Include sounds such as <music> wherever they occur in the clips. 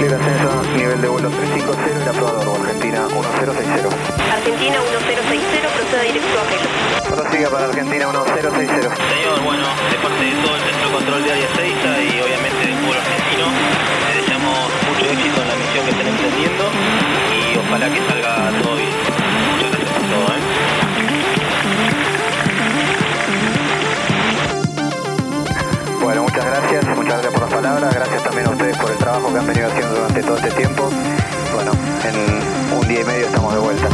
Clear ascenso, nivel de vuelo 350, el aprobador, Argentina 1060. Argentina 1060, proceda directo a Gelo. Prosiga para Argentina 1060. Señor, bueno, de parte de todo el centro de control de área 6 y obviamente del pueblo argentino, le deseamos mucho éxito en la misión que estén emprendiendo y ojalá que salga todo bien. Muchas gracias por todo, ¿eh? Bueno, muchas gracias, gracias por las palabras, gracias también a ustedes por el trabajo que han venido haciendo durante todo este tiempo. Bueno, en un día y medio estamos de vuelta.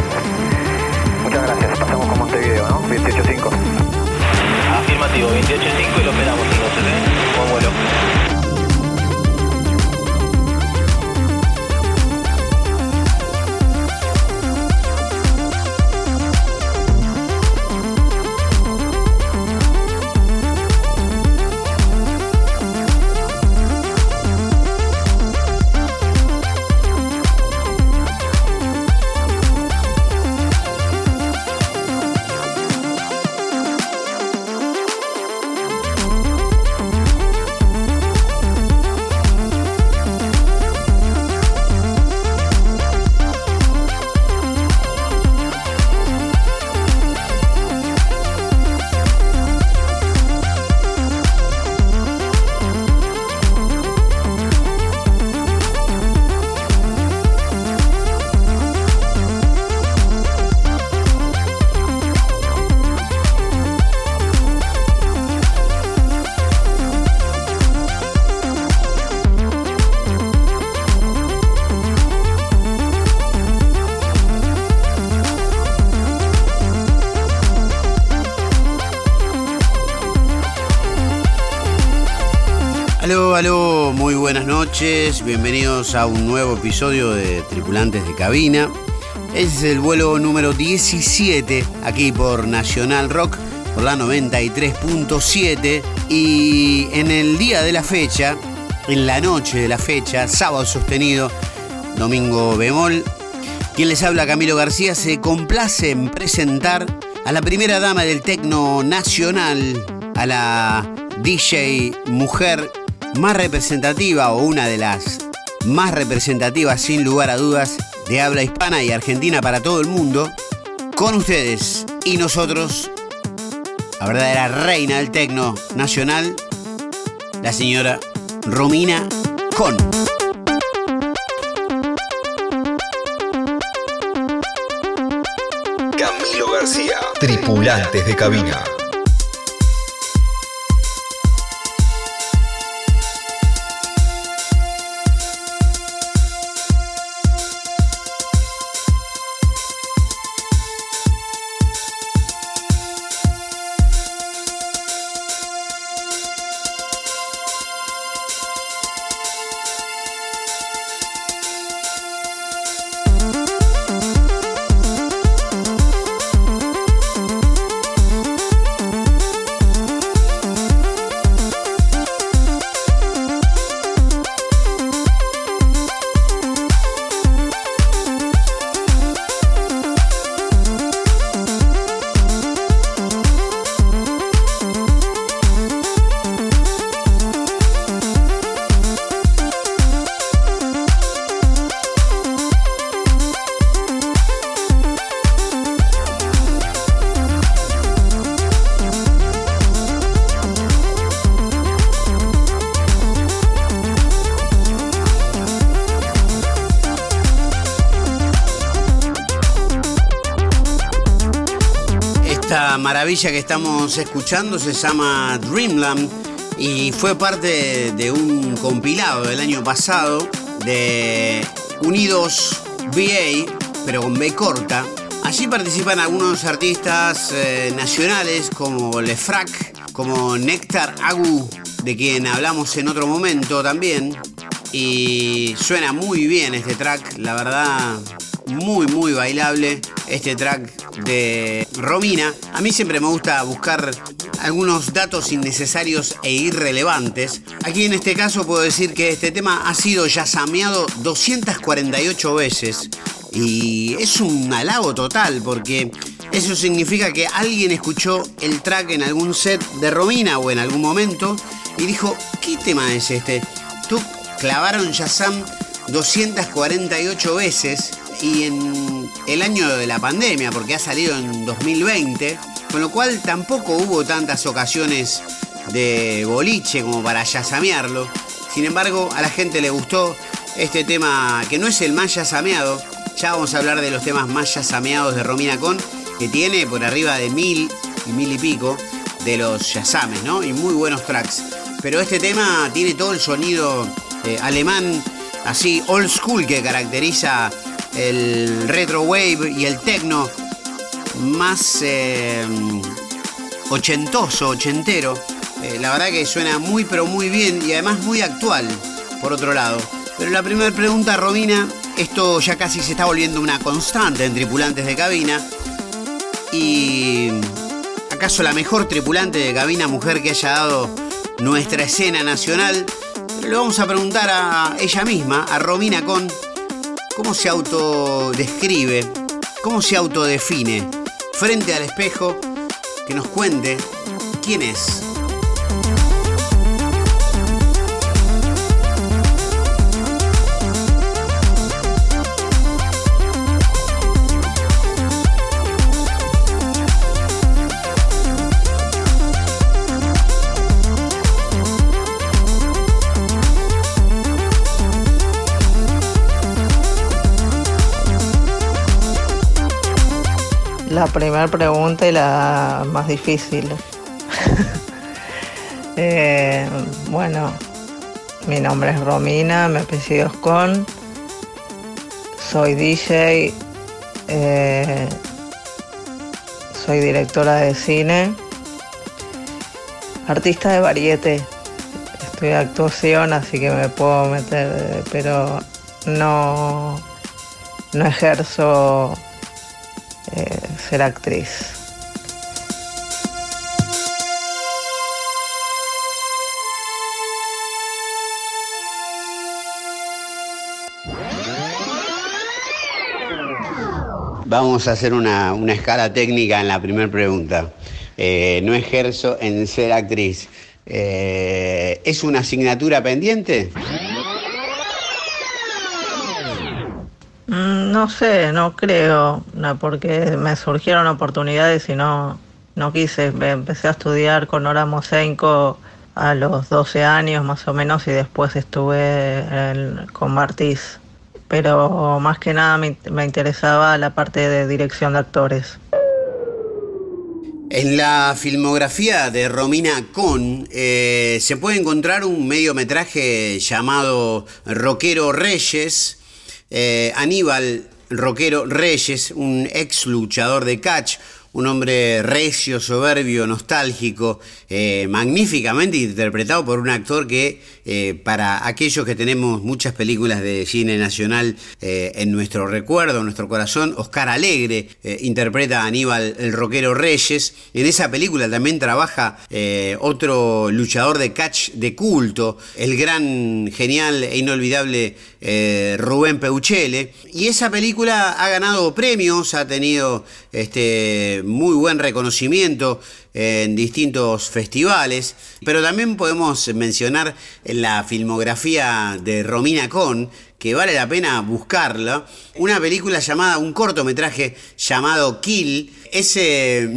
Muchas gracias, pasamos con Montevideo, ¿no? 285. Afirmativo, 28.5 y lo esperamos entonces, ¿eh? Buen vuelo. Aló, aló, muy buenas noches, bienvenidos a un nuevo episodio de Tripulantes de Cabina. Es el vuelo número 17 aquí por Nacional Rock, por la 93.7 y en el día de la fecha, en la noche de la fecha, sábado sostenido, domingo bemol, quien les habla Camilo García se complace en presentar a la primera dama del tecno nacional, a la DJ mujer más representativa o una de las más representativas sin lugar a dudas de habla hispana y argentina para todo el mundo, con ustedes y nosotros, la verdadera reina del tecno nacional, la señora Romina Con. Camilo García. Tripulantes de cabina. Maravilla que estamos escuchando se llama Dreamland y fue parte de un compilado del año pasado de Unidos VA, pero con B corta. Allí participan algunos artistas eh, nacionales como Lefrak, como Néctar Agu, de quien hablamos en otro momento también. Y suena muy bien este track, la verdad, muy, muy bailable. Este track de Romina. A mí siempre me gusta buscar algunos datos innecesarios e irrelevantes. Aquí en este caso puedo decir que este tema ha sido yasameado 248 veces. Y es un halago total porque eso significa que alguien escuchó el track en algún set de Romina o en algún momento y dijo, ¿qué tema es este? Tú clavaron Yasam 248 veces y en el año de la pandemia, porque ha salido en 2020, con lo cual tampoco hubo tantas ocasiones de boliche como para yasamearlo. Sin embargo, a la gente le gustó este tema que no es el más yasameado. Ya vamos a hablar de los temas más yasameados de Romina Con, que tiene por arriba de mil y mil y pico de los yasames, ¿no? Y muy buenos tracks. Pero este tema tiene todo el sonido eh, alemán, así old school, que caracteriza el retro wave y el techno más eh, ochentoso, ochentero. Eh, la verdad que suena muy pero muy bien y además muy actual, por otro lado. Pero la primera pregunta, Romina, esto ya casi se está volviendo una constante en tripulantes de cabina. ¿Y acaso la mejor tripulante de cabina mujer que haya dado nuestra escena nacional? le vamos a preguntar a ella misma, a Romina Con, cómo se autodescribe, cómo se autodefine frente al espejo, que nos cuente quién es. La primera pregunta y la más difícil. <laughs> Eh, bueno, mi nombre es Romina, me apellido con. Soy DJ, eh, soy directora de cine, artista de variete. Estoy de actuación, así que me puedo meter, pero no, no ejerzo eh, ser actriz. Vamos a hacer una, una escala técnica en la primera pregunta. Eh, no ejerzo en ser actriz. Eh, ¿Es una asignatura pendiente? No sé, no creo, porque me surgieron oportunidades y no, no quise. Me Empecé a estudiar con Nora Mosenko a los 12 años más o menos y después estuve con Martis. Pero más que nada me, me interesaba la parte de dirección de actores. En la filmografía de Romina Con eh, se puede encontrar un mediometraje llamado Roquero Reyes. Eh, Aníbal Roquero Reyes, un ex luchador de catch, un hombre recio, soberbio, nostálgico, eh, magníficamente interpretado por un actor que, eh, para aquellos que tenemos muchas películas de cine nacional en nuestro recuerdo, en nuestro corazón, Oscar Alegre interpreta a Aníbal el Roquero Reyes. En esa película también trabaja otro luchador de catch de culto, el gran, genial e inolvidable eh, Rubén Peuchele. Y esa película ha ganado premios, ha tenido este, muy buen reconocimiento en distintos festivales, pero también podemos mencionar en la filmografía de Romina Con, que vale la pena buscarla, una película llamada, un cortometraje llamado Kill. Ese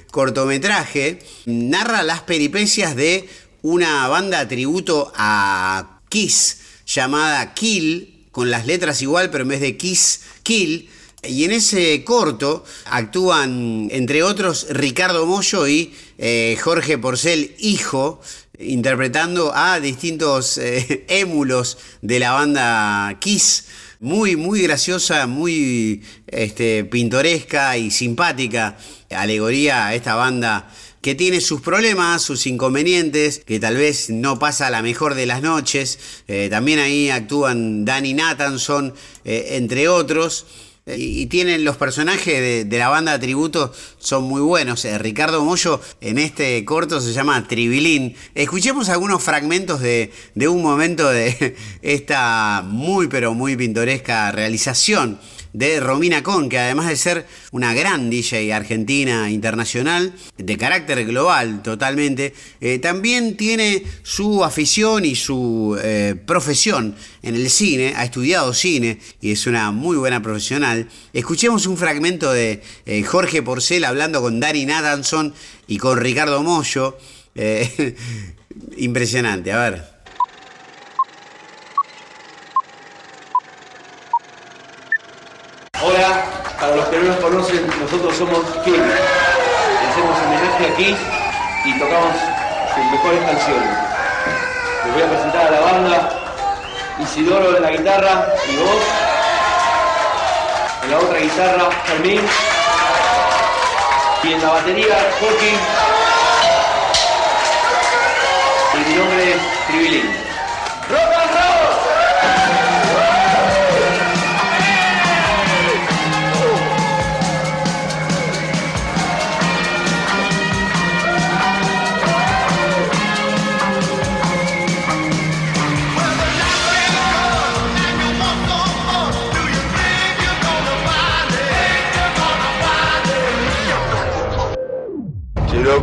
<laughs> cortometraje narra las peripecias de una banda tributo a Kiss llamada Kill, con las letras igual, pero en vez de Kiss, Kill. Y en ese corto actúan, entre otros, Ricardo Mollo y eh, Jorge Porcel, hijo, interpretando a distintos eh, <laughs> émulos de la banda Kiss. Muy, muy graciosa, muy este, pintoresca y simpática alegoría a esta banda que tiene sus problemas, sus inconvenientes, que tal vez no pasa la mejor de las noches. Eh, también ahí actúan Danny Nathanson, eh, entre otros. Eh, Y, tienen los personajes de, de la banda tributo, son muy buenos. Ricardo Mollo en este corto se llama Tribilín. Escuchemos algunos fragmentos de, de un momento de <laughs> esta muy pero muy pintoresca realización de Romina Con, que además de ser una gran DJ argentina internacional, de carácter global totalmente, eh, también tiene su afición y su eh, profesión en el cine, ha estudiado cine y es una muy buena profesional. Escuchemos un fragmento de eh, Jorge Porcel hablando con Dani Nathanson y con Ricardo Mollo. <laughs> impresionante, a ver. Hola, para los que no nos conocen, nosotros somos King. Hacemos homenaje aquí y tocamos sus mejores canciones. Les voy a presentar a la banda Isidoro en la guitarra y voz. En la otra guitarra, Fermín. Y en la batería, Joaquín. Y mi nombre es Tribilín.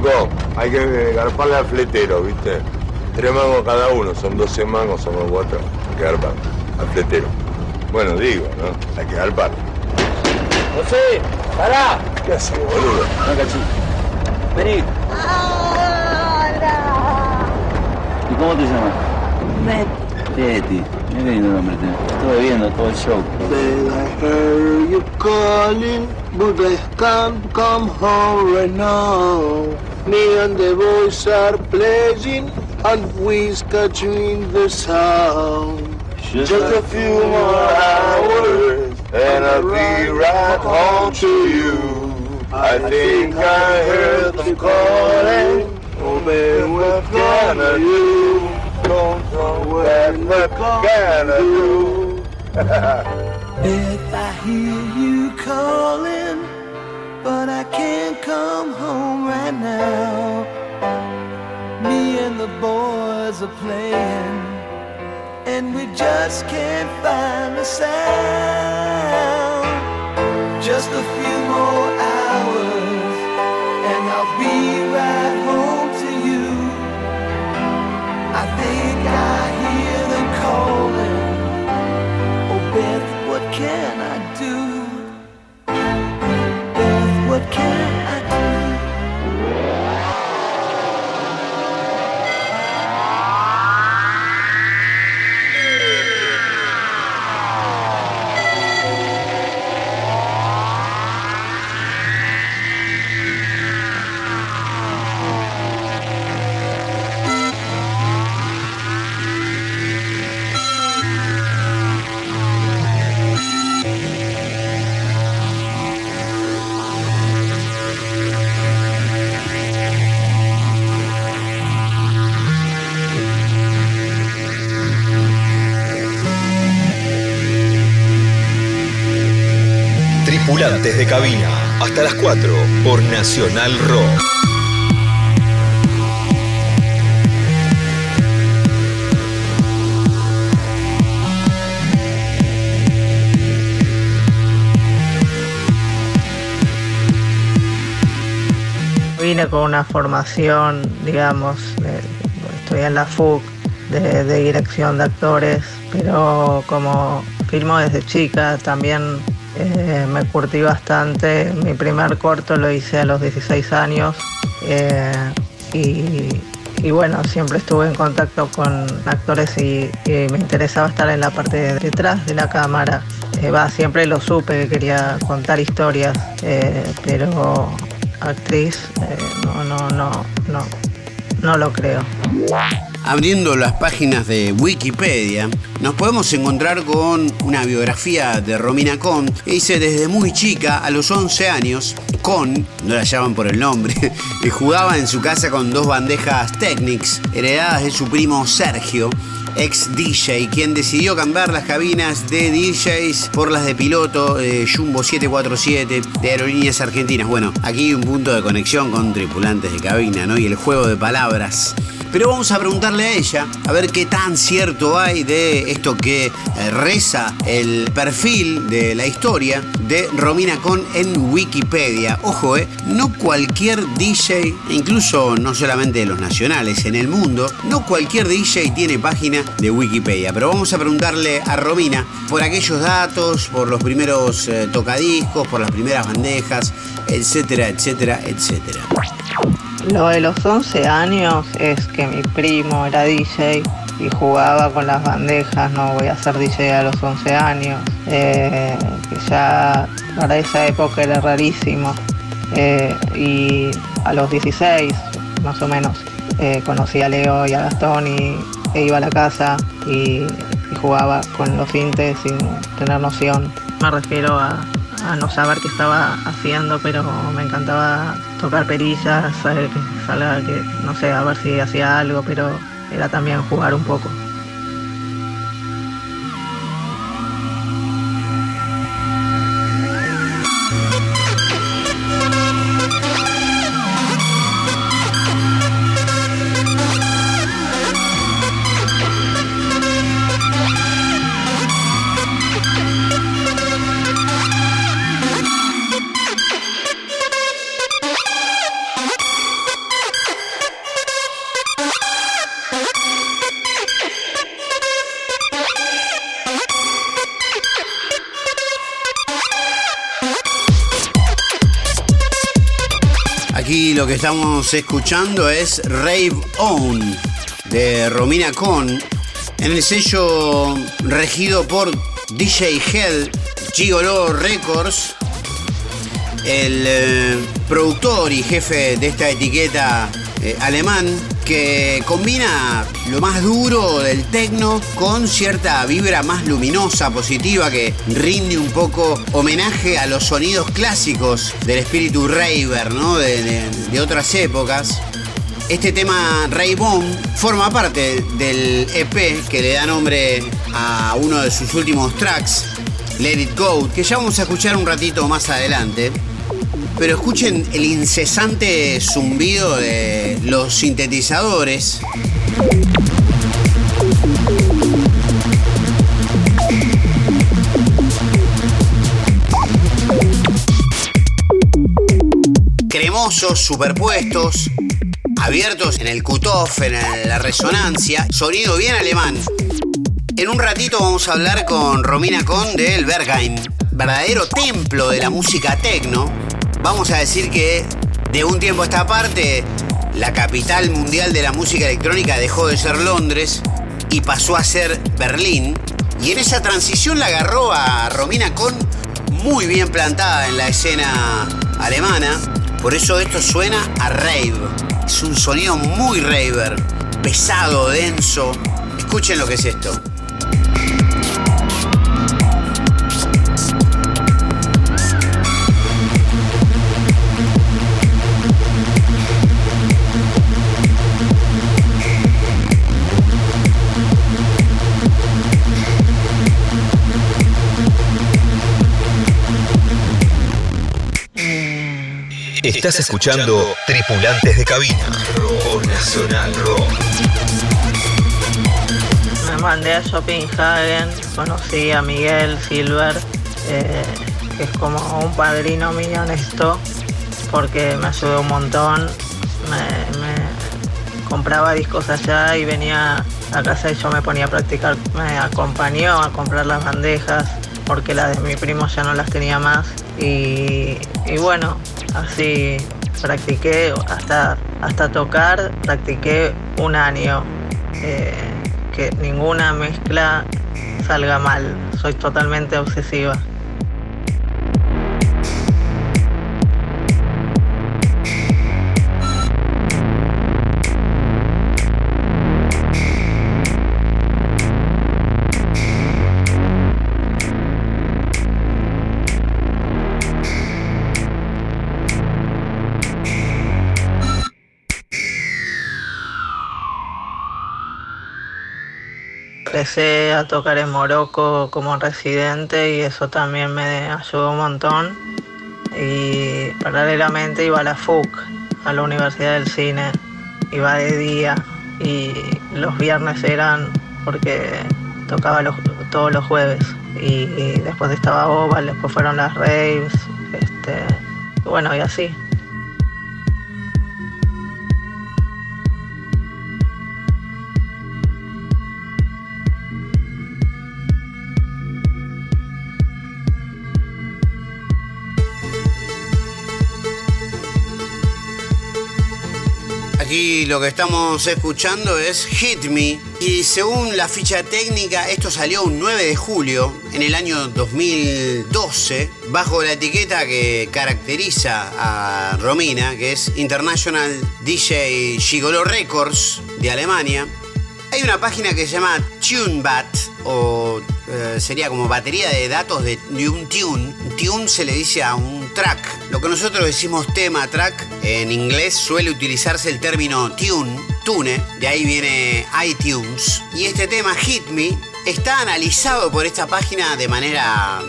Loco, hay que garparle al fletero, ¿viste? Tres mangos cada uno, son 12 mangos, somos cuatro. Hay que garpar al fletero. Bueno, digo, ¿no? Hay que garpar. José, pará. ¿Qué haces, boludo? No, cachín. Vení. ¿Y cómo te llamas? Betty. Mira qué lindo nombre tenés. Estuve viendo todo el show. Said I heard you calling, but I can't come home right now. Me and the boys are playing, and we's catching the sound. Just a few more hours, and I'll be right home to you. I think I heard them calling. Oh, man, what can I do? Don't know what, what can I do? Beth, <laughs> I hear you calling, but I can't come home right now. Me and the boys are playing, and we just can't find the sound. Just a few podcast. Tripulantes de cabina. Hasta las 4 por Nacional Rock. Vine con una formación, digamos, de- estoy en la FUC de dirección de actores, pero como filmo desde chica también eh, me curtí bastante. Mi primer corto lo hice a los 16 años eh, y, bueno, siempre estuve en contacto con actores y, me interesaba estar en la parte de detrás de la cámara. Eh, siempre lo supe que quería contar historias, eh, pero actriz, no, no, no, no, no lo creo. Abriendo las páginas de Wikipedia, nos podemos encontrar con una biografía de Romina Con, que dice desde muy chica, a los 11 años, Con, no la llaman por el nombre, <laughs> jugaba en su casa con dos bandejas Technics, heredadas de su primo Sergio, ex DJ, quien decidió cambiar las cabinas de DJs por las de piloto eh, Jumbo 747 de Aerolíneas Argentinas. Bueno, aquí un punto de conexión con tripulantes de cabina, ¿no? Y el juego de palabras. Pero vamos a preguntarle a ella a ver qué tan cierto hay de esto que eh, reza el perfil de la historia de Romina Con en Wikipedia. Ojo, eh, no cualquier DJ, incluso no solamente de los nacionales, en el mundo, no cualquier DJ tiene página de Wikipedia. Pero vamos a preguntarle a Romina por aquellos datos, por los primeros eh, tocadiscos, por las primeras bandejas, etcétera, etcétera, etcétera. Lo de los 11 años es que mi primo era DJ y jugaba con las bandejas, no voy a ser DJ a los 11 años, eh, que ya para esa época era rarísimo. Eh, y a los 16, más o menos, eh, conocí a Leo y a Gastón y e iba a la casa y, jugaba con los sintes sin tener noción. Me refiero a, a no saber qué estaba haciendo, pero me encantaba tocar perillas, saber que salga, que no sé, a ver si hacía algo, pero era también jugar un poco. Estamos escuchando es Rave On de Romina Con en el sello regido por DJ Hell Gigolo Records. El eh, productor y jefe de esta etiqueta eh, alemán que combina lo más duro del techno con cierta vibra más luminosa, positiva, que rinde un poco homenaje a los sonidos clásicos del espíritu raver, ¿no? De, de- de otras épocas. Este tema Ray Bomb forma parte del EP que le da nombre a uno de sus últimos tracks, Let It Go, que ya vamos a escuchar un ratito más adelante. Pero escuchen el incesante zumbido de los sintetizadores. Cremosos, superpuestos, abiertos en el cutoff, en la resonancia, sonido bien alemán. En un ratito vamos a hablar con Romina Con del Bergheim, verdadero templo de la música techno. Vamos a decir que de un tiempo a esta parte, la capital mundial de la música electrónica dejó de ser Londres y pasó a ser Berlín. Y en esa transición la agarró a Romina Con muy bien plantada en la escena alemana. Por eso esto suena a rave. Es un sonido muy raver, pesado, denso. Escuchen lo que es esto. Estás escuchando Tripulantes de Cabina por Nacional Rock. Me mandé a Shoppinghagen, conocí a Miguel Silver, eh, que es como un padrino mío en esto, porque me ayudó un montón. Me, me compraba discos allá y venía a casa y yo me ponía a practicar. Me acompañó a comprar las bandejas, porque las de mi primo ya no las tenía más. Y, y bueno, así practiqué hasta, hasta tocar, practiqué un año. Eh, que ninguna mezcla salga mal. Soy totalmente obsesiva. Empecé a tocar en Morocco como residente y eso también me ayudó un montón. Y paralelamente iba a la FUC, a la Universidad del Cine. Iba de día y los viernes eran porque tocaba los, todos los jueves y, después estaba Oval, después fueron las raves, este, bueno, y así. Aquí lo que estamos escuchando es Hit Me y según la ficha técnica esto salió un 9 de julio en el año 2012 bajo la etiqueta que caracteriza a Romina que es International DJ Gigolo Records de Alemania. Hay una página que se llama TuneBat o eh, sería como batería de datos de, de un tune. Tune se le dice a un track. Lo que nosotros decimos tema, track, en inglés suele utilizarse el término tune, tune, de ahí viene iTunes. Y este tema, Hit Me, está analizado por esta página de manera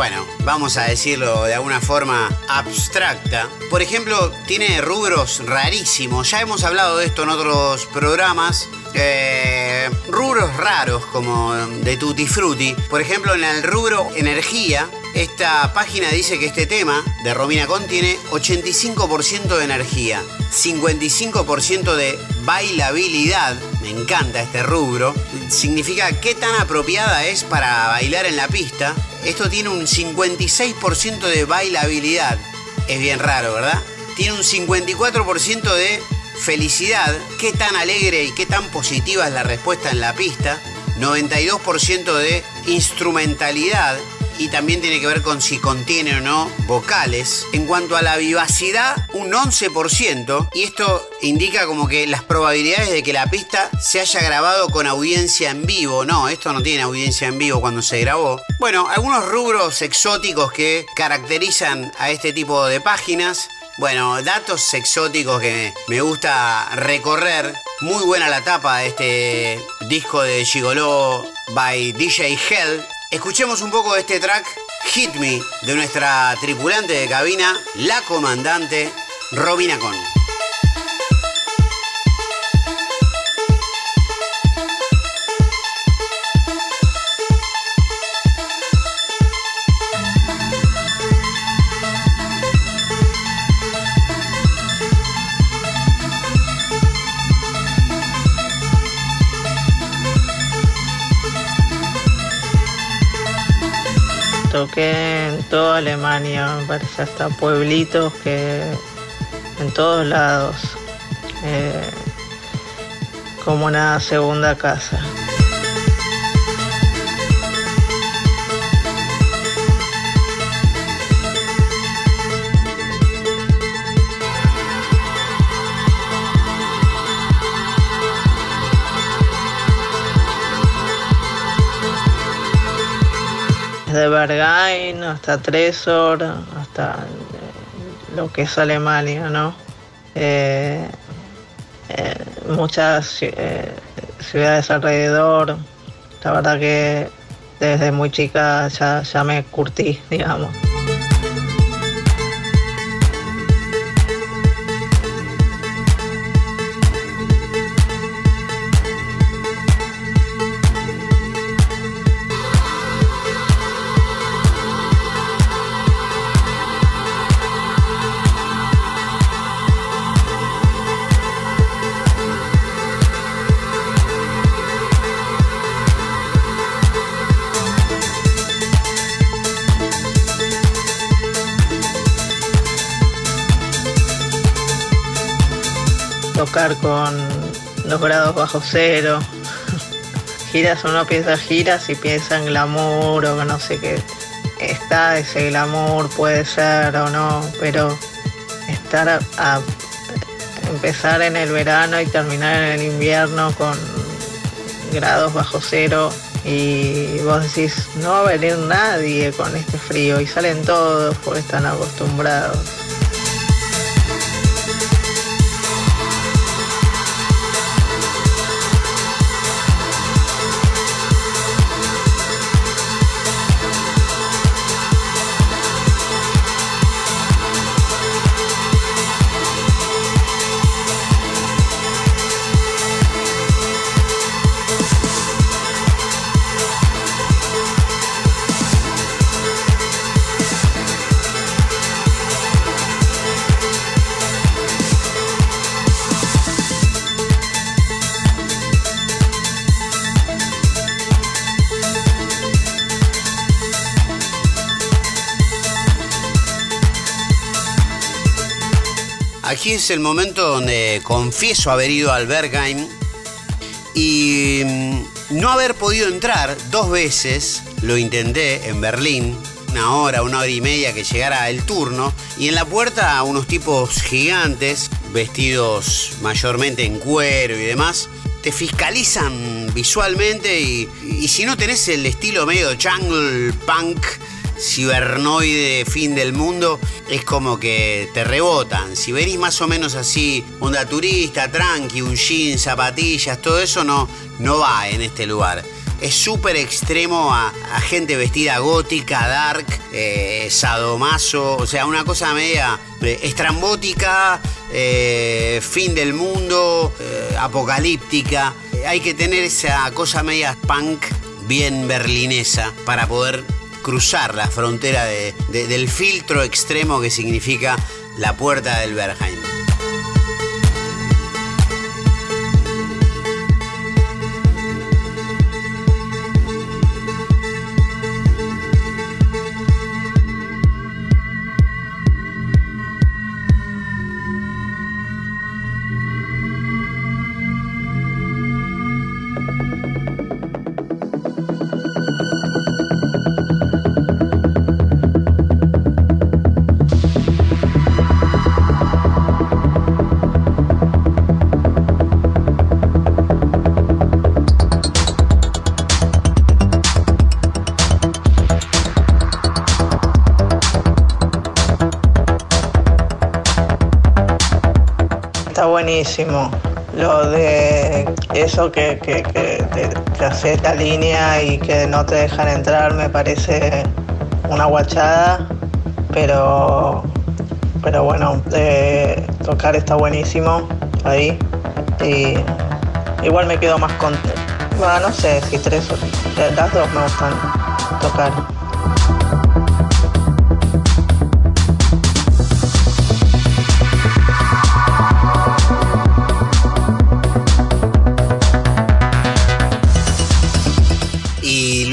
bueno, vamos a decirlo de alguna forma abstracta. Por ejemplo, tiene rubros rarísimos. Ya hemos hablado de esto en otros programas. Eh, rubros raros como de Tutti Frutti. Por ejemplo, en el rubro energía, esta página dice que este tema de Romina Con tiene 85% de energía, 55% de bailabilidad. Me encanta este rubro. Significa qué tan apropiada es para bailar en la pista. Esto tiene un 56% de bailabilidad. Es bien raro, ¿verdad? Tiene un 54% de felicidad. Qué tan alegre y qué tan positiva es la respuesta en la pista. 92% de instrumentalidad y también tiene que ver con si contiene o no vocales. En cuanto a la vivacidad, un 11%, y esto indica como que las probabilidades de que la pista se haya grabado con audiencia en vivo. No, esto no tiene audiencia en vivo cuando se grabó. Bueno, algunos rubros exóticos que caracterizan a este tipo de páginas. Bueno, datos exóticos que me gusta recorrer. Muy buena la tapa de este disco de Gigolo by DJ Hell. Escuchemos un poco de este track Hit Me de nuestra tripulante de cabina, la comandante Robina Con. Toqué en toda Alemania, me parece hasta pueblitos que en todos lados. eh, como una segunda casa. Berghain hasta Tresor, hasta eh, lo que es Alemania, ¿no? Eh, eh, muchas eh, ciudades alrededor. La verdad que desde muy chica ya me curtí, <laughs> digamos. Con los grados bajo cero. Giras, uno piensa giras y piensa en glamour o no sé qué. Está ese glamour, puede ser o no, pero estar a, a empezar en el verano y terminar en el invierno con grados bajo cero y vos decís, no va a venir nadie con este frío y salen todos porque están acostumbrados. Es el momento donde confieso haber ido al Bergheim y mm, no haber podido entrar dos veces, lo intenté en Berlín, una hora, una hora y media que llegara el turno, y en la puerta unos tipos gigantes, vestidos mayormente en cuero y demás, te fiscalizan visualmente y, y si no tenés el estilo medio jungle punk, cibernoide, fin del mundo, es como que te rebotan. Si venís más o menos así, onda turista, tranqui, un jean, zapatillas, todo eso no, no va en este lugar. Es súper extremo a, gente vestida gótica, dark, eh, sadomaso, o sea, una cosa media eh, estrambótica, eh, fin del mundo, apocalíptica. Hay que tener esa cosa media punk bien berlinesa para poder cruzar la frontera de- de- del filtro extremo que significa la puerta del Bergheim. Buenísimo. Lo de eso que, que, que te, te hace la línea y que no te dejan entrar me parece una guachada, pero, pero bueno, eh, tocar está buenísimo ahí. Y igual me quedo más con, bueno, no sé si tres o las dos me gustan tocar.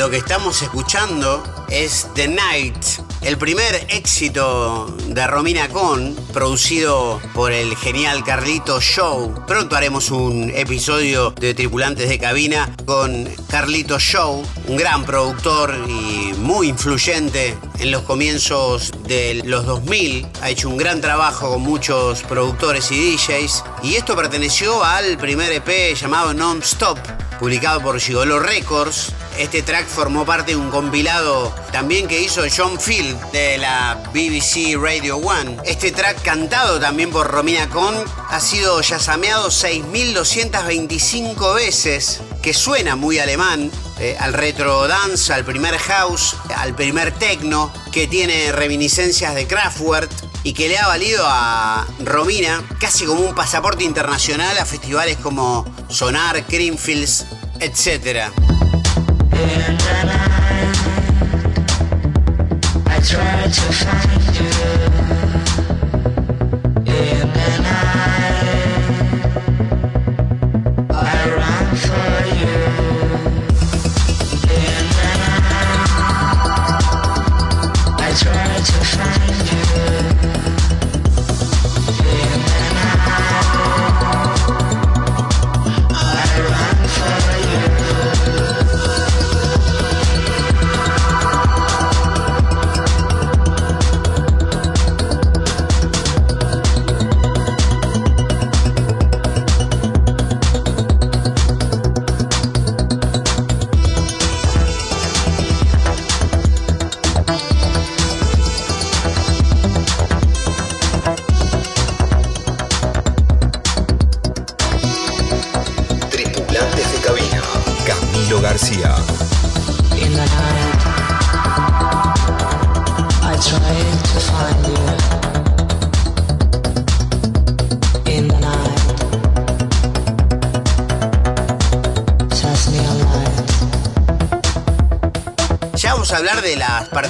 Lo que estamos escuchando es The Night, el primer éxito de Romina Con, producido por el genial Carlito Show. Pronto haremos un episodio de Tripulantes de Cabina con Carlito Show, un gran productor y muy influyente en los comienzos de los 2000. Ha hecho un gran trabajo con muchos productores y DJs. Y esto perteneció al primer EP llamado Non-Stop publicado por Gigolo Records. Este track formó parte de un compilado también que hizo John Field de la BBC Radio One. Este track cantado también por Romina Con ha sido yazameado 6.225 veces, que suena muy alemán, eh, al retro dance, al primer house, al primer techno, que tiene reminiscencias de Kraftwerk y que le ha valido a Romina casi como un pasaporte internacional a festivales como Sonar, Creamfields, etc. I try to find you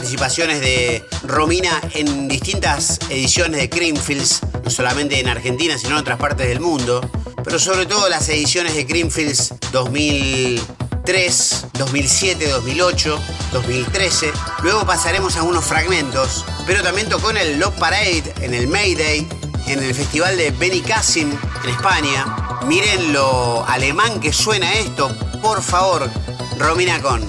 participaciones de Romina en distintas ediciones de Creamfields, no solamente en Argentina, sino en otras partes del mundo, pero sobre todo las ediciones de Creamfields 2003, 2007, 2008, 2013. Luego pasaremos a unos fragmentos, pero también tocó en el Love Parade, en el Mayday en el festival de Benicassim en España. Miren lo alemán que suena esto, por favor, Romina Con.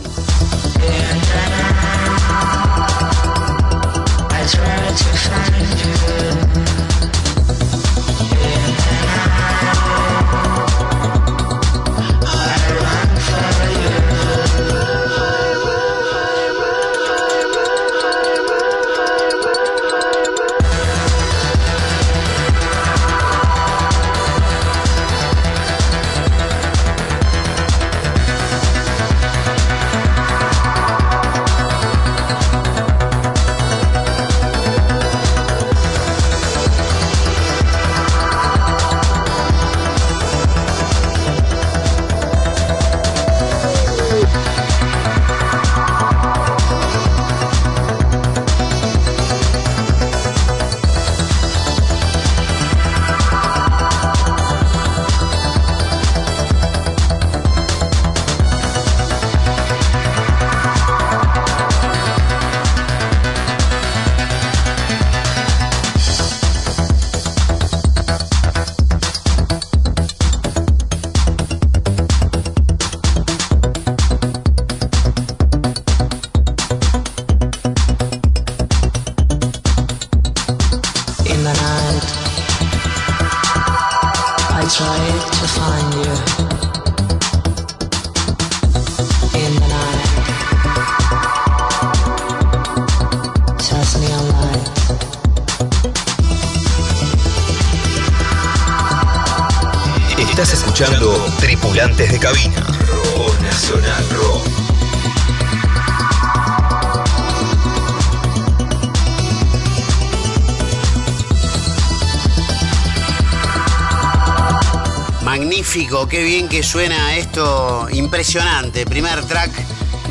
Impresionante. Primer track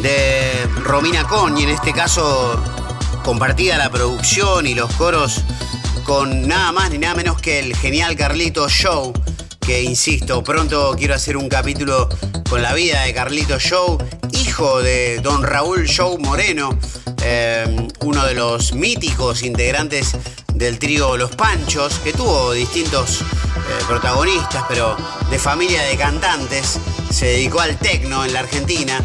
de Romina Con y en este caso compartida la producción y los coros con nada más ni nada menos que el genial Carlito Show, que insisto, pronto quiero hacer un capítulo con la vida de Carlito Show, hijo de don Raúl Show Moreno, eh, uno de los míticos integrantes del trío Los Panchos, que tuvo distintos eh, protagonistas, pero de familia de cantantes, se dedicó al tecno en la Argentina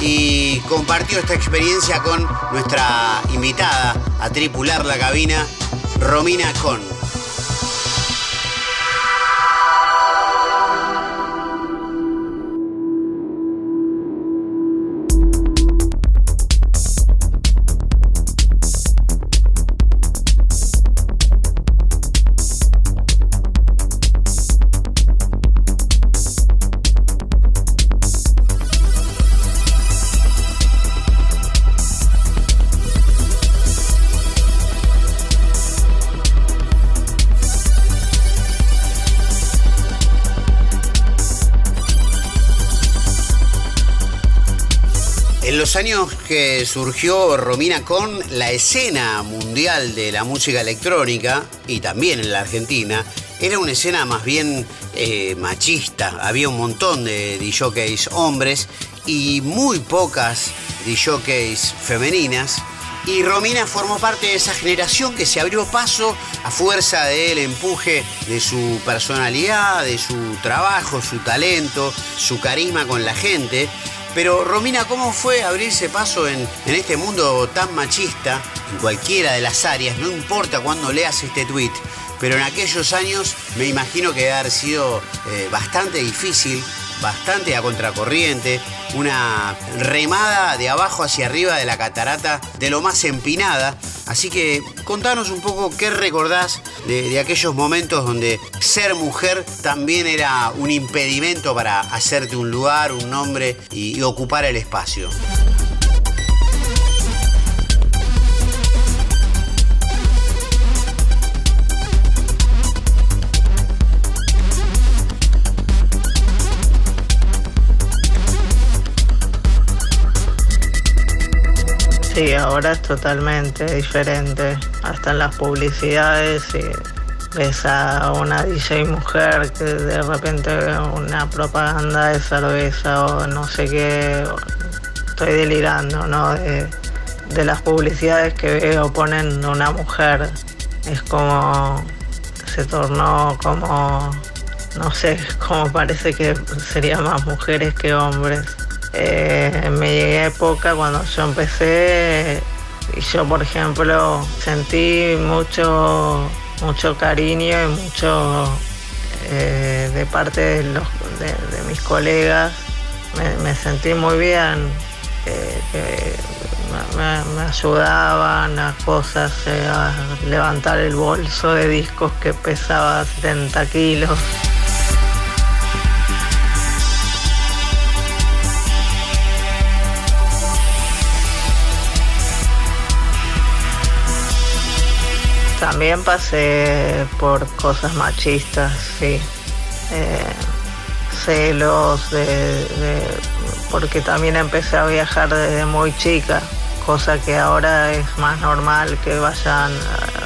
y compartió esta experiencia con nuestra invitada a tripular la cabina, Romina Con. Años que surgió Romina con la escena mundial de la música electrónica, y también en la Argentina, era una escena más bien eh, machista. Había un montón de DJs hombres y muy pocas DJs femeninas. Y Romina formó parte de esa generación que se abrió paso a fuerza del empuje de su personalidad, de su trabajo, su talento, su carisma con la gente. Pero Romina, ¿cómo fue abrirse paso en, este mundo tan machista, en cualquiera de las áreas? No importa cuándo leas este tweet, pero en aquellos años me imagino que debe haber sido eh, bastante difícil, bastante a contracorriente, una remada de abajo hacia arriba de la catarata, de lo más empinada. Así que contanos un poco qué recordás de, aquellos momentos donde ser mujer también era un impedimento para hacerte un lugar, un nombre y ocupar el espacio. Sí, ahora es totalmente diferente. Hasta en las publicidades y ves a una DJ mujer que de repente una propaganda de cerveza o no sé qué. Estoy delirando, ¿no? De, las publicidades que veo ponen una mujer. Es como se tornó como, no sé, <laughs> como parece que sería más mujeres que hombres. Eh, en mi época, cuando yo empecé, y yo, por ejemplo, sentí mucho, mucho cariño y mucho eh, de parte de, mis colegas. Me, me sentí muy bien, eh, que me, me ayudaban a cosas, eh, a levantar el bolso de discos que pesaba 70 kilos. También pasé por cosas machistas, sí. Eh, celos, de, porque también empecé a viajar desde muy chica, cosa que ahora es más normal que vayan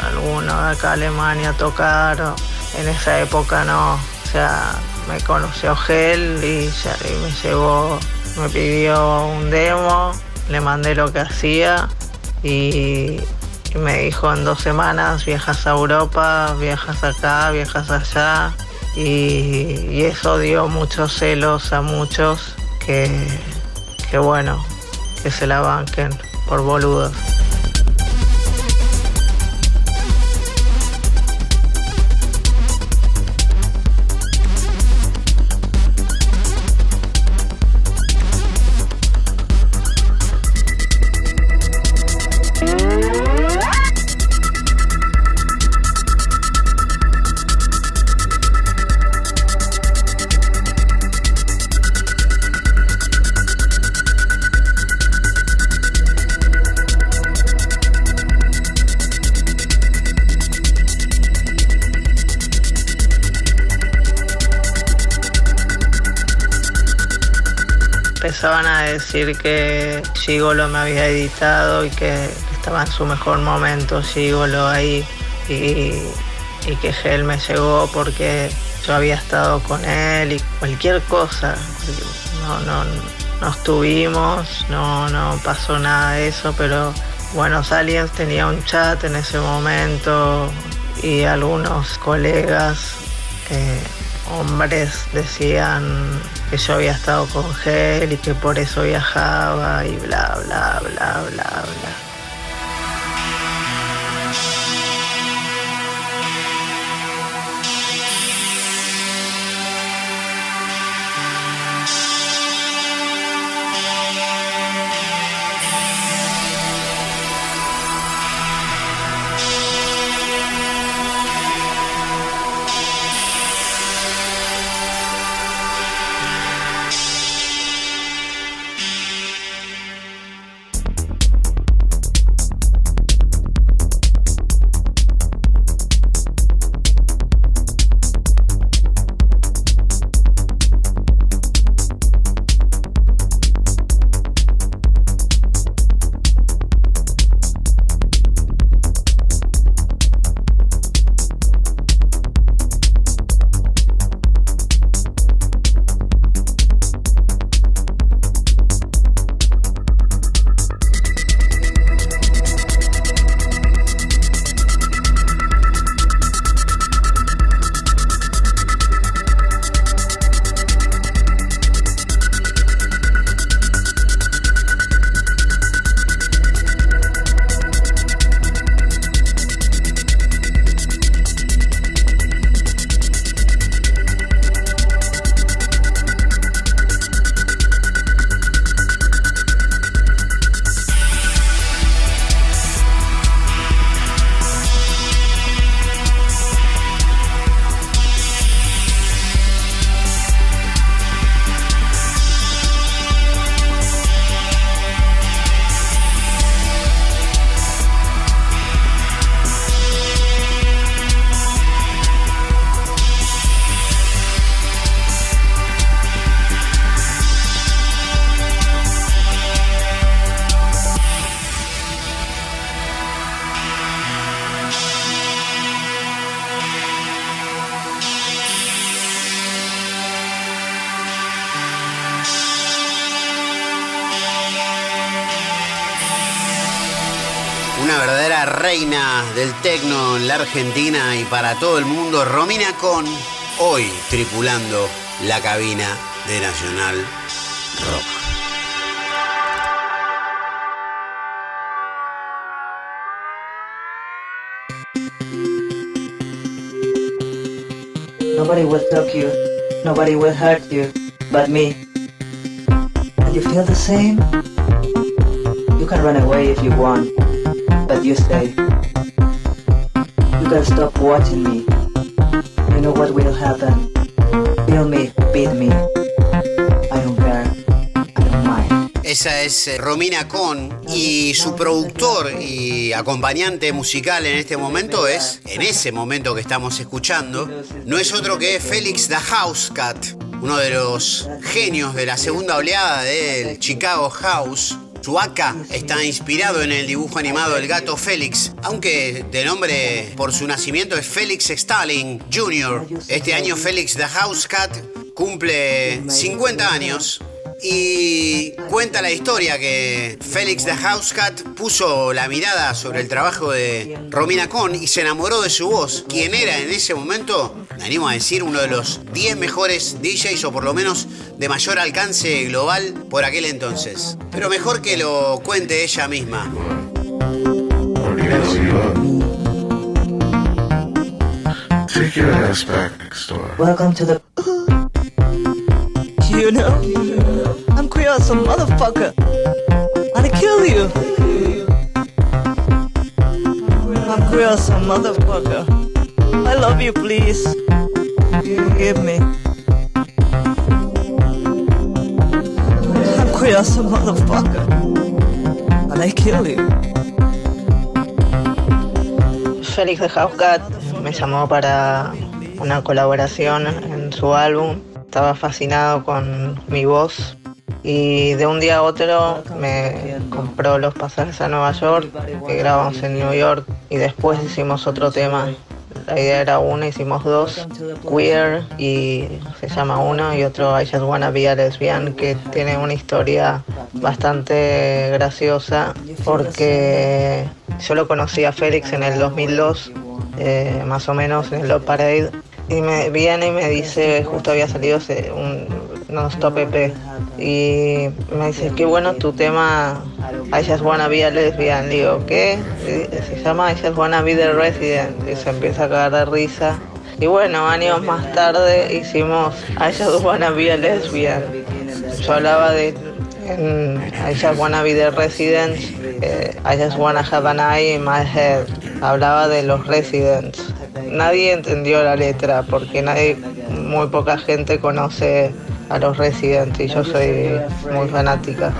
algunos acá a Alemania a tocar. en esa época no, o sea, me conoció Gel y, y me llevó, me pidió un demo, le mandé lo que hacía y, y me dijo en dos semanas viajas a Europa, viajas acá, viajas allá. Y, eso dio muchos celos a muchos que, que bueno, que se la banquen por boludos. Empezaban a decir que Gigolo me había editado y que estaba en su mejor momento Gigolo ahí y, que Gel me llegó porque yo había estado con él y cualquier cosa. No, no, no estuvimos, no, no pasó nada de eso, pero Buenos Aliens tenía un chat en ese momento y algunos colegas eh, hombres decían que yo había estado con Gel y que por eso viajaba y bla, bla, bla, bla, bla. Reina del tecno en la Argentina y para todo el mundo, Romina Con, hoy tripulando la cabina de Nacional Rock. Nobody will talk you, nobody will hurt you, but me. And you feel the same? You can run away if you want, you stay. You can stop watching me. You know what will happen. Feel me, beat me. Esa es eh, Romina Con y su productor y acompañante musical en este momento es, en ese momento que estamos escuchando, no es otro que Félix the House Cat, uno de los genios de la segunda oleada del Chicago House. AK está inspirado en el dibujo animado del gato Félix, aunque de nombre por su nacimiento es Félix Stalin Jr. Este año Félix the House Cat cumple 50 años y cuenta la historia que Félix de Housecat puso la mirada sobre el trabajo de Romina Con y se enamoró de su voz, quien era en ese momento, me animo a decir, uno de los 10 mejores DJs o por lo menos de mayor alcance global por aquel entonces. Pero mejor que lo cuente ella misma. Take your ass back next door. Welcome to the. You know, I'm queer as a motherfucker. I'll kill you. I'm queer as a motherfucker. I love you, please. Forgive me. I'm queer as a motherfucker. And I kill you. Félix de Housecat me llamó para una colaboración en su álbum. Estaba fascinado con mi voz y de un día a otro me compró los pasajes a Nueva York, que grabamos en New York y después hicimos otro tema. La idea era uno, hicimos dos, Queer y se llama uno y otro I Just Wanna Be a Lesbian que tiene una historia bastante graciosa porque yo lo conocí a Félix en el 2002, eh, más o menos en el Love Parade y me viene y me dice, justo había salido un non-stop EP, y me dice, qué bueno tu tema, I wanna be a lesbian. Digo, ¿qué? Se llama I wanna be the resident, y se empieza a cagar de risa. Y bueno, años más tarde hicimos I just wanna be a lesbian. Yo hablaba de en wanna be the residents, eh, I just wanna have an eye in my head. Hablaba de los residents. Nadie entendió la letra porque nadie, muy poca gente conoce a los residents y yo soy muy fanática.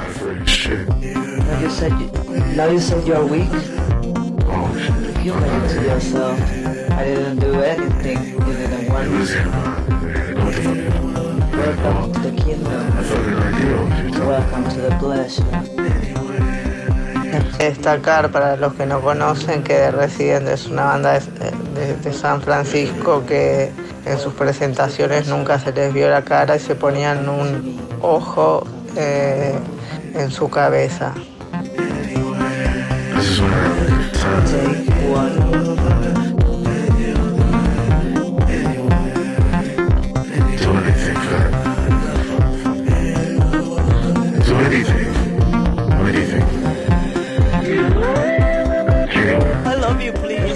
Destacar para los que no conocen que Resident es una banda de, de- de San Francisco que en sus presentaciones nunca se les vio la cara y se ponían un ojo eh, en su cabeza.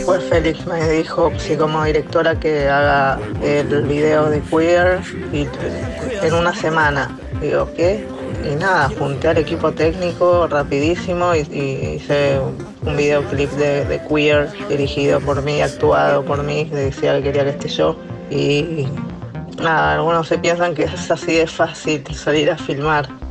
Después Félix me dijo, sí, como directora, que haga el video de Queer en una semana. Digo, ¿qué? Y nada, junté al equipo técnico rapidísimo y, y hice un videoclip de, de Queer dirigido por mí, actuado por mí, decía que quería que esté yo. Y nada, algunos se piensan que es así de fácil salir a filmar.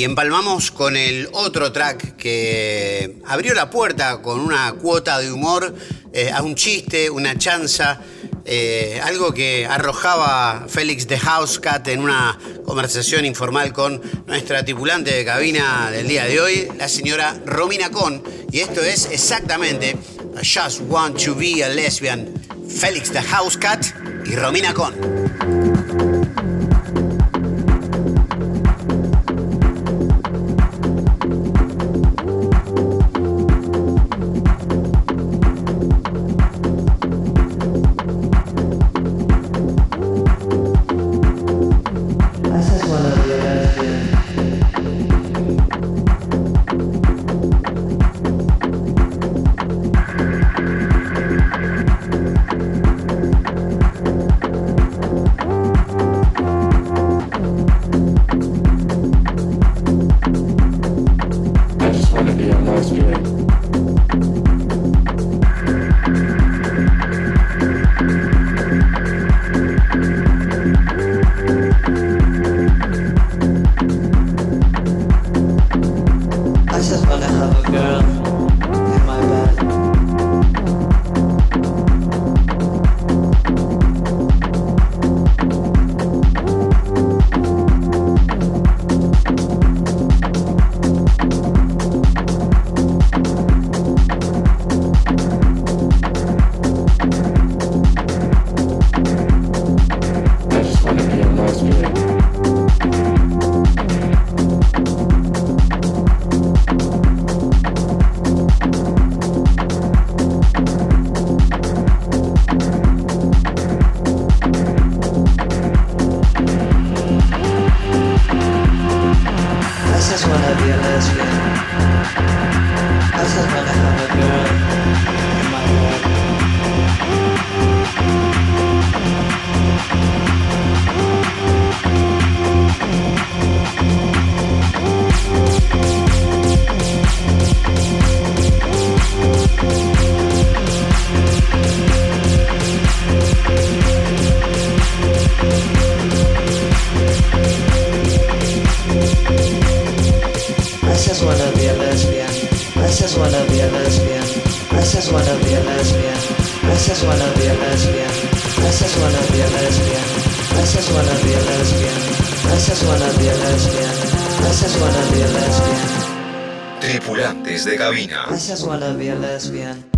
Y empalmamos con el otro track que abrió la puerta con una cuota de humor eh, a un chiste, una chanza, eh, algo que arrojaba Félix de Housecat en una conversación informal con nuestra tripulante de cabina del día de hoy, la señora Romina Con. Y esto es exactamente, I Just Want to Be a Lesbian, Félix the House Cat y Romina Con. Tripulantes de cabina. Lesbian.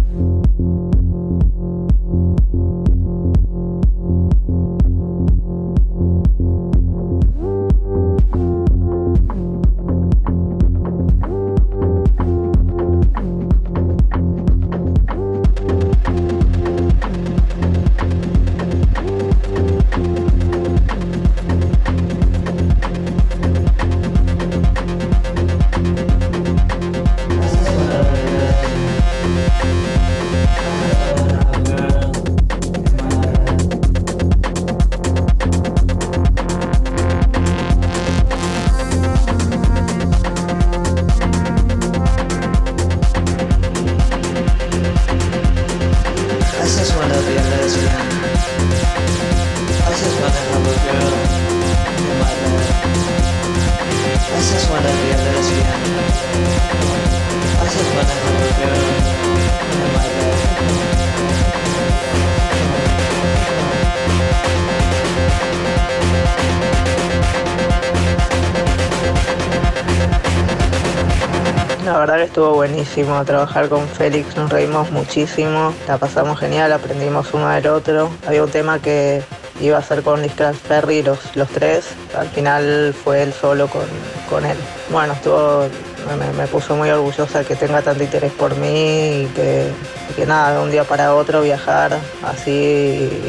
Buenísimo trabajar con Félix, nos reímos muchísimo, la pasamos genial, aprendimos uno del otro. Había un tema que iba a ser con Discraft Ferry los, los tres, al final fue él solo con, él. Bueno, estuvo, me, puso muy orgullosa que tenga tanto interés por mí y que, y que nada, de un día para otro viajar así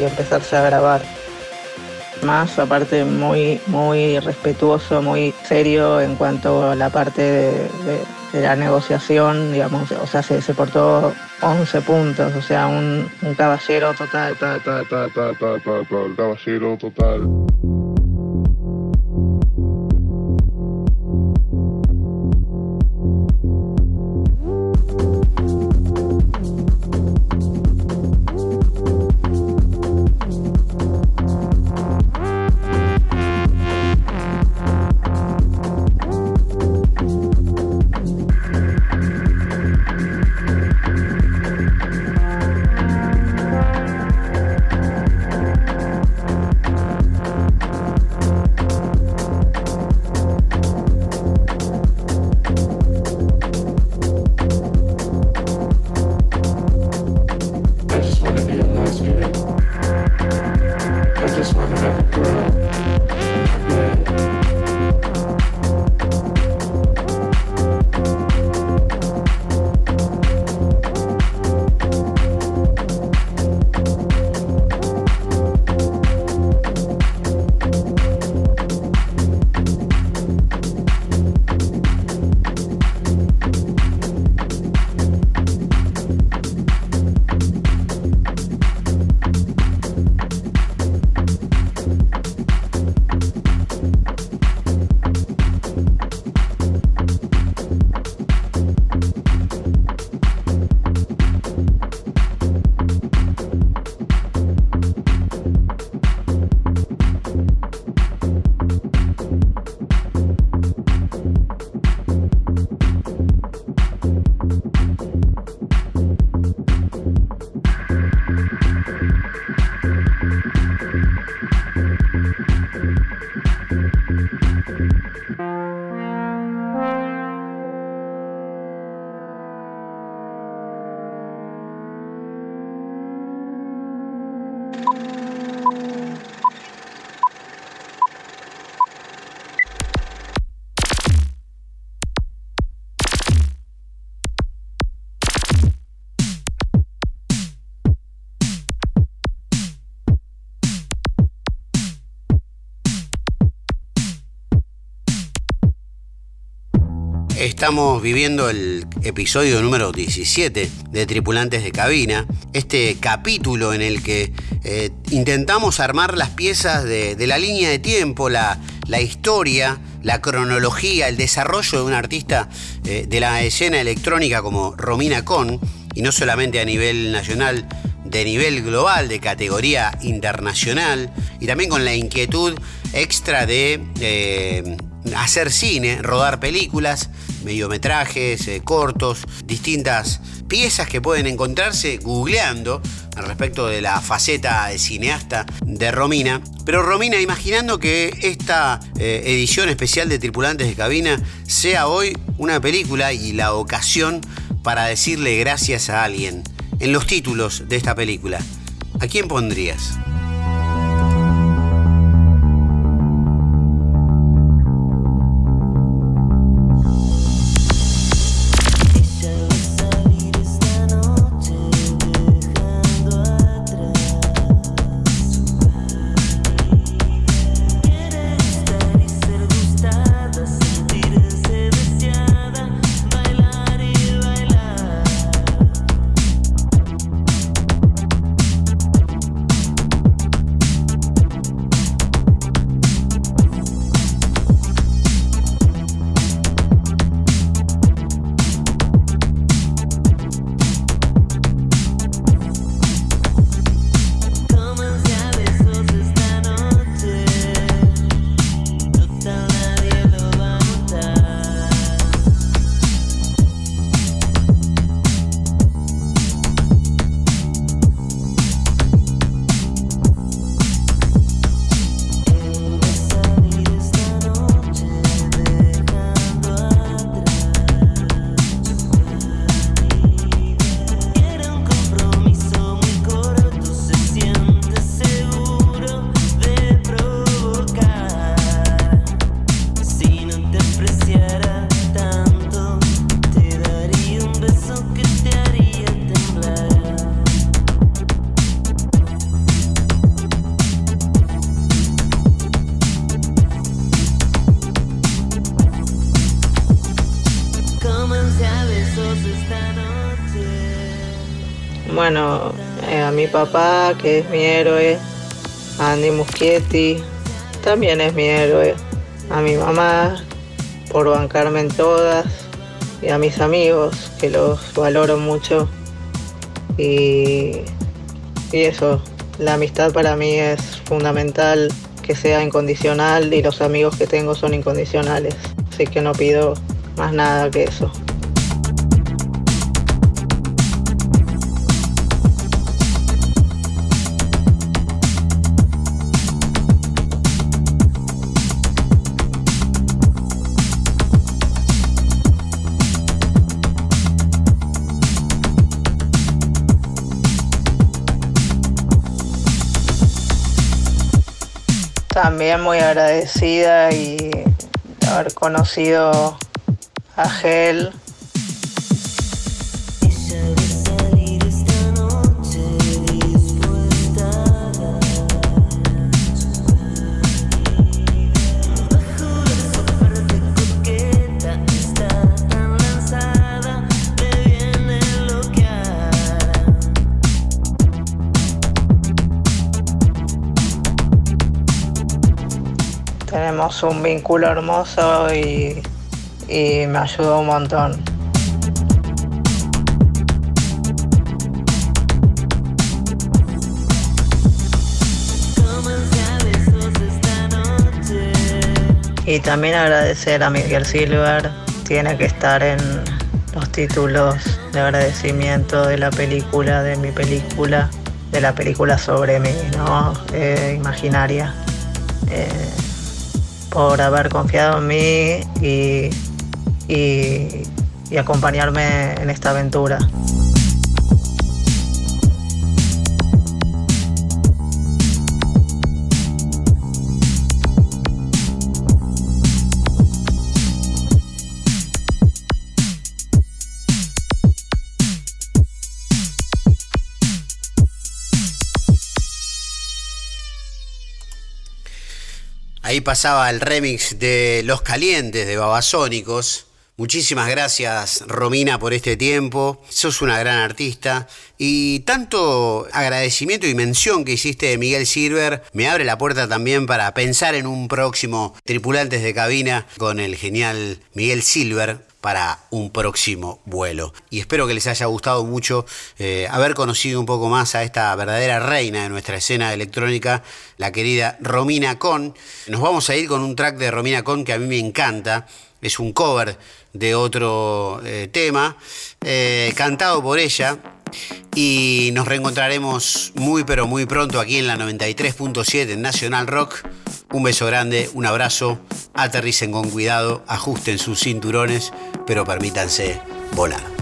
y empezarse a grabar más, aparte muy, muy respetuoso, muy serio en cuanto a la parte de- de la negociación, digamos, o sea, se, se portó 11 puntos, o sea, un, un caballero total. Ta, ta, ta, ta, ta, ta, ta, caballero total. Estamos viviendo el episodio número 17 de Tripulantes de Cabina, este capítulo en el que eh, intentamos armar las piezas de, la línea de tiempo, la, la, historia, la cronología, el desarrollo de un artista eh, de la escena electrónica como Romina Con, y no solamente a nivel nacional, de nivel global, de categoría internacional, y también con la inquietud extra de eh, hacer cine, rodar películas, mediometrajes, eh, cortos, distintas piezas que pueden encontrarse googleando al respecto de la faceta de cineasta de Romina. Pero Romina, imaginando que esta eh, edición especial de Tripulantes de Cabina sea hoy una película y la ocasión para decirle gracias a alguien. En los títulos de esta película, ¿a quién pondrías? Papá, que es mi héroe, Andy Muschietti, también es mi héroe. A mi mamá, por bancarme en todas. Y a mis amigos, que los valoro mucho. Y, y eso, la amistad para mí es fundamental que sea incondicional y los amigos que tengo son incondicionales. Así que no pido más nada que eso. También muy agradecida y haber conocido a Gel. Tenemos un vínculo hermoso y, y me ayudó un montón. Y también agradecer a Miguel Silver, tiene que estar en los títulos de agradecimiento de la película, de mi película, de la película sobre mí, ¿no? Eh, imaginaria. Eh, por haber confiado en mí y, y, y acompañarme en esta aventura. Pasaba el remix de Los Calientes de Babasónicos. Muchísimas gracias Romina por este tiempo. Sos una gran artista y tanto agradecimiento y mención que hiciste de Miguel Silver me abre la puerta también para pensar en un próximo Tripulantes de Cabina con el genial Miguel Silver para un próximo vuelo. Y espero que les haya gustado mucho eh, haber conocido un poco más a esta verdadera reina de nuestra escena electrónica, la querida Romina Con. Nos vamos a ir con un track de Romina Con que a mí me encanta. Es un cover de otro eh, tema, eh, cantado por ella. Y nos reencontraremos muy pero muy pronto aquí en la 93.7 en Nacional Rock. Un beso grande, un abrazo, aterricen con cuidado, ajusten sus cinturones, pero permítanse volar.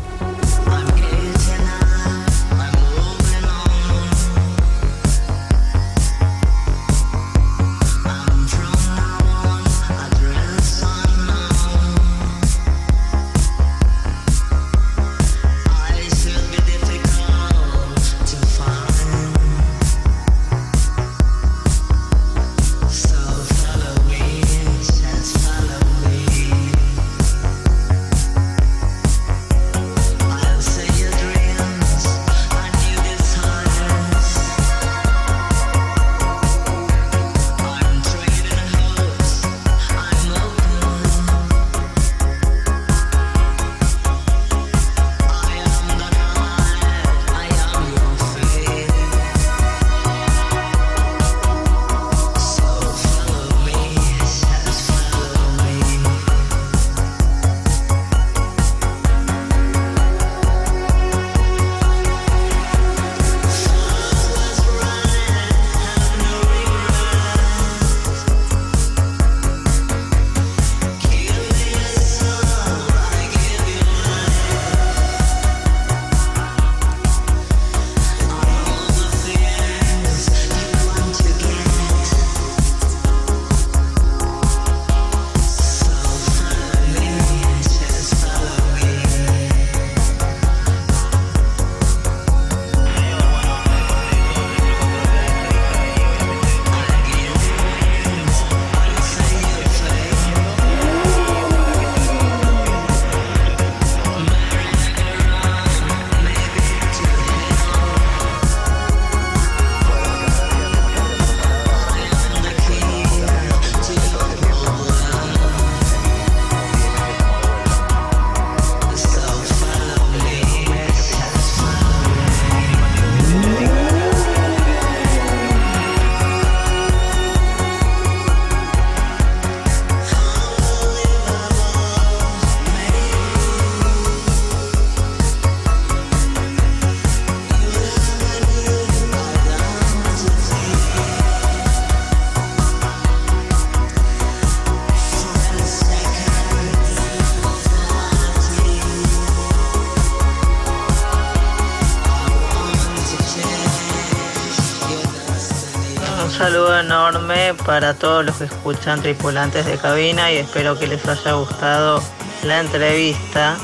Enorme para todos los que escuchan tripulantes de cabina y espero que les haya gustado la entrevista.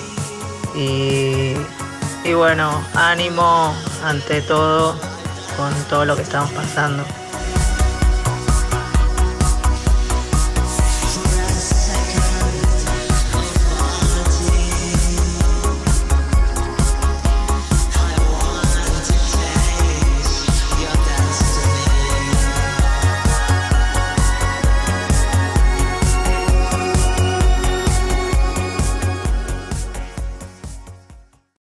Y, y bueno, ánimo ante todo con todo lo que estamos pasando.